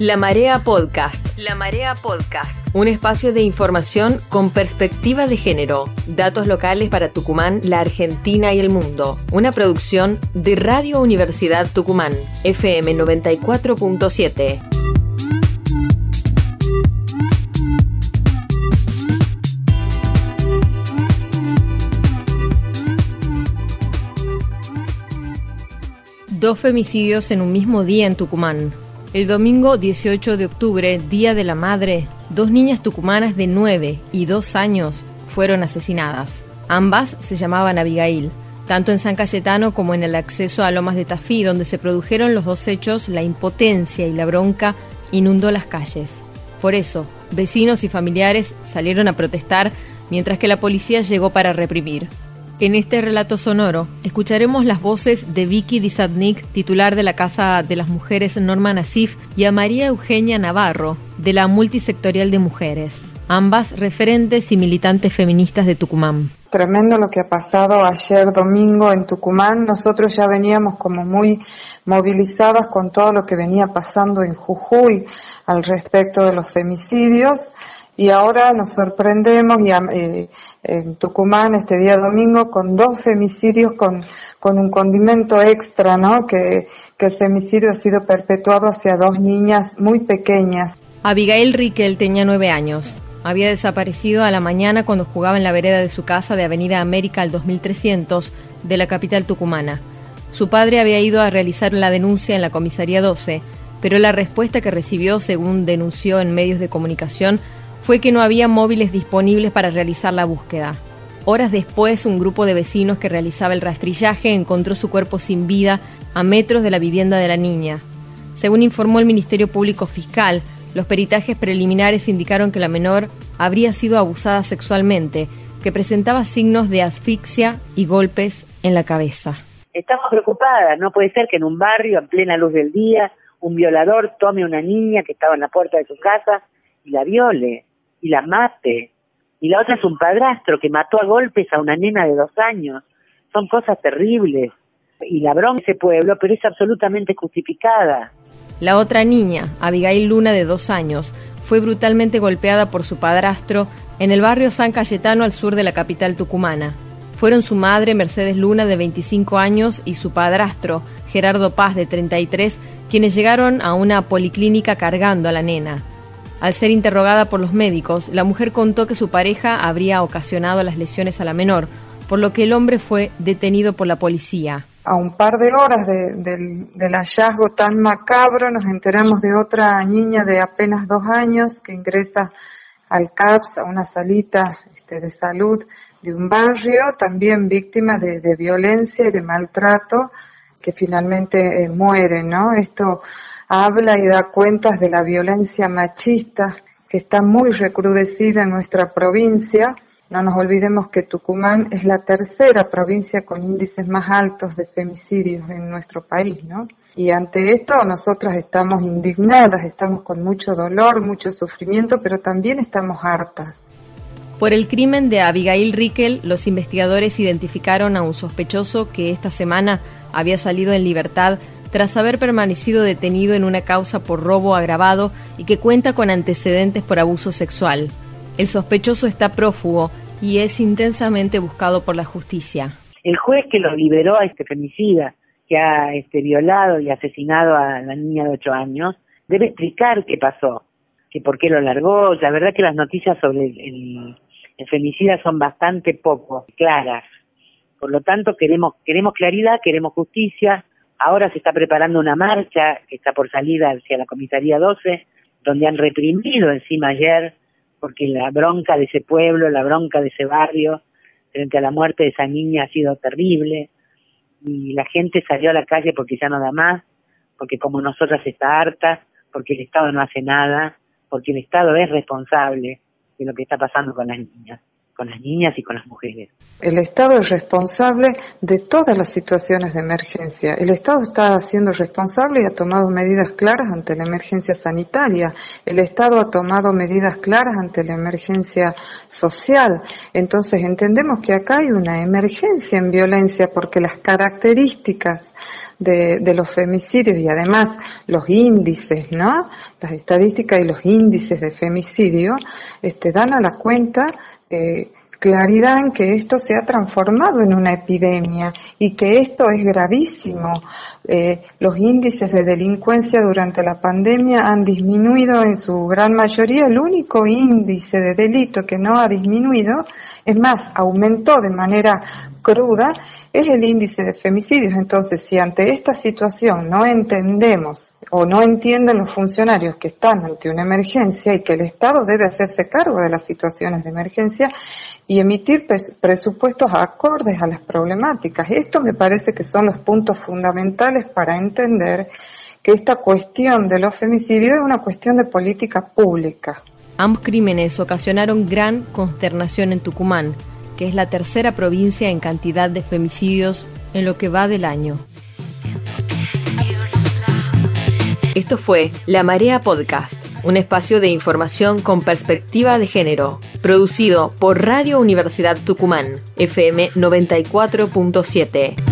La Marea Podcast. La Marea Podcast. Un espacio de información con perspectiva de género. Datos locales para Tucumán, la Argentina y el mundo. Una producción de Radio Universidad Tucumán. FM 94.7. Dos femicidios en un mismo día en Tucumán. El domingo 18 de octubre, Día de la Madre, dos niñas tucumanas de 9 y 2 años fueron asesinadas. Ambas se llamaban Abigail. Tanto en San Cayetano como en el acceso a Lomas de Tafí, donde se produjeron los dos hechos, la impotencia y la bronca inundó las calles. Por eso, vecinos y familiares salieron a protestar mientras que la policía llegó para reprimir. En este relato sonoro escucharemos las voces de Vicky Dizadnik, titular de la Casa de las Mujeres Norma Nasif, y a María Eugenia Navarro, de la Multisectorial de Mujeres, ambas referentes y militantes feministas de Tucumán. Tremendo lo que ha pasado ayer domingo en Tucumán. Nosotros ya veníamos como muy movilizadas con todo lo que venía pasando en Jujuy al respecto de los femicidios y ahora nos sorprendemos y, eh, en Tucumán este día domingo con dos femicidios con, con un condimento extra, ¿no? Que, que el femicidio ha sido perpetuado hacia dos niñas muy pequeñas. Abigail Riquel tenía nueve años. Había desaparecido a la mañana cuando jugaba en la vereda de su casa de Avenida América al 2300 de la capital tucumana. Su padre había ido a realizar la denuncia en la comisaría 12, pero la respuesta que recibió, según denunció en medios de comunicación, fue que no había móviles disponibles para realizar la búsqueda. Horas después, un grupo de vecinos que realizaba el rastrillaje encontró su cuerpo sin vida a metros de la vivienda de la niña. Según informó el Ministerio Público Fiscal, los peritajes preliminares indicaron que la menor habría sido abusada sexualmente, que presentaba signos de asfixia y golpes en la cabeza. Estamos preocupadas, no puede ser que en un barrio, en plena luz del día, un violador tome a una niña que estaba en la puerta de su casa y la viole y la mate. Y la otra es un padrastro que mató a golpes a una nena de dos años. Son cosas terribles. Y la bronca ese pueblo, pero es absolutamente justificada. La otra niña, Abigail Luna, de dos años, fue brutalmente golpeada por su padrastro en el barrio San Cayetano al sur de la capital tucumana. Fueron su madre, Mercedes Luna, de 25 años, y su padrastro, Gerardo Paz, de 33, quienes llegaron a una policlínica cargando a la nena. Al ser interrogada por los médicos, la mujer contó que su pareja habría ocasionado las lesiones a la menor, por lo que el hombre fue detenido por la policía. A un par de horas del hallazgo tan macabro nos enteramos de otra niña de apenas dos años que ingresa al CAPS, a una salita este, de salud de un barrio, también víctima de, violencia y de maltrato, que finalmente eh, muere, ¿no? Esto habla y da cuentas de la violencia machista que está muy recrudecida en nuestra provincia. No nos olvidemos que Tucumán es la tercera provincia con índices más altos de femicidios en nuestro país, ¿no? Y ante esto nosotras estamos indignadas, estamos con mucho dolor, mucho sufrimiento, pero también estamos hartas. Por el crimen de Abigail Rickel, los investigadores identificaron a un sospechoso que esta semana había salido en libertad tras haber permanecido detenido en una causa por robo agravado y que cuenta con antecedentes por abuso sexual. El sospechoso está prófugo y es intensamente buscado por la justicia. El juez que lo liberó a este femicida, que ha este, violado y asesinado a la niña de ocho años, debe explicar qué pasó, que por qué lo largó. La verdad que las noticias sobre el, el femicida son bastante poco claras. Por lo tanto, queremos, queremos claridad, queremos justicia, Ahora se está preparando una marcha que está por salir hacia la comisaría 12, donde han reprimido encima ayer, porque la bronca de ese pueblo, la bronca de ese barrio, frente a la muerte de esa niña ha sido terrible. Y la gente salió a la calle porque ya no da más, porque como nosotras está harta, porque el Estado no hace nada, porque el Estado es responsable de lo que está pasando con las niñas con las niñas y con las mujeres. El Estado es responsable de todas las situaciones de emergencia. El Estado está siendo responsable y ha tomado medidas claras ante la emergencia sanitaria. El Estado ha tomado medidas claras ante la emergencia social. Entonces entendemos que acá hay una emergencia en violencia porque las características de, los femicidios y además los índices, ¿no? Las estadísticas y los índices de femicidio, este, dan a la cuenta eh, claridad en que esto se ha transformado en una epidemia y que esto es gravísimo. Eh, los índices de delincuencia durante la pandemia han disminuido en su gran mayoría. El único índice de delito que no ha disminuido, es más, aumentó de manera cruda, es el índice de femicidios. Entonces, si ante esta situación no entendemos o no entienden los funcionarios que están ante una emergencia y que el Estado debe hacerse cargo de las situaciones de emergencia y emitir presupuestos acordes a las problemáticas. Esto me parece que son los puntos fundamentales para entender que esta cuestión de los femicidios es una cuestión de política pública. Ambos crímenes ocasionaron gran consternación en Tucumán, que es la tercera provincia en cantidad de femicidios en lo que va del año. Esto fue La Marea Podcast, un espacio de información con perspectiva de género, producido por Radio Universidad Tucumán, FM 94.7.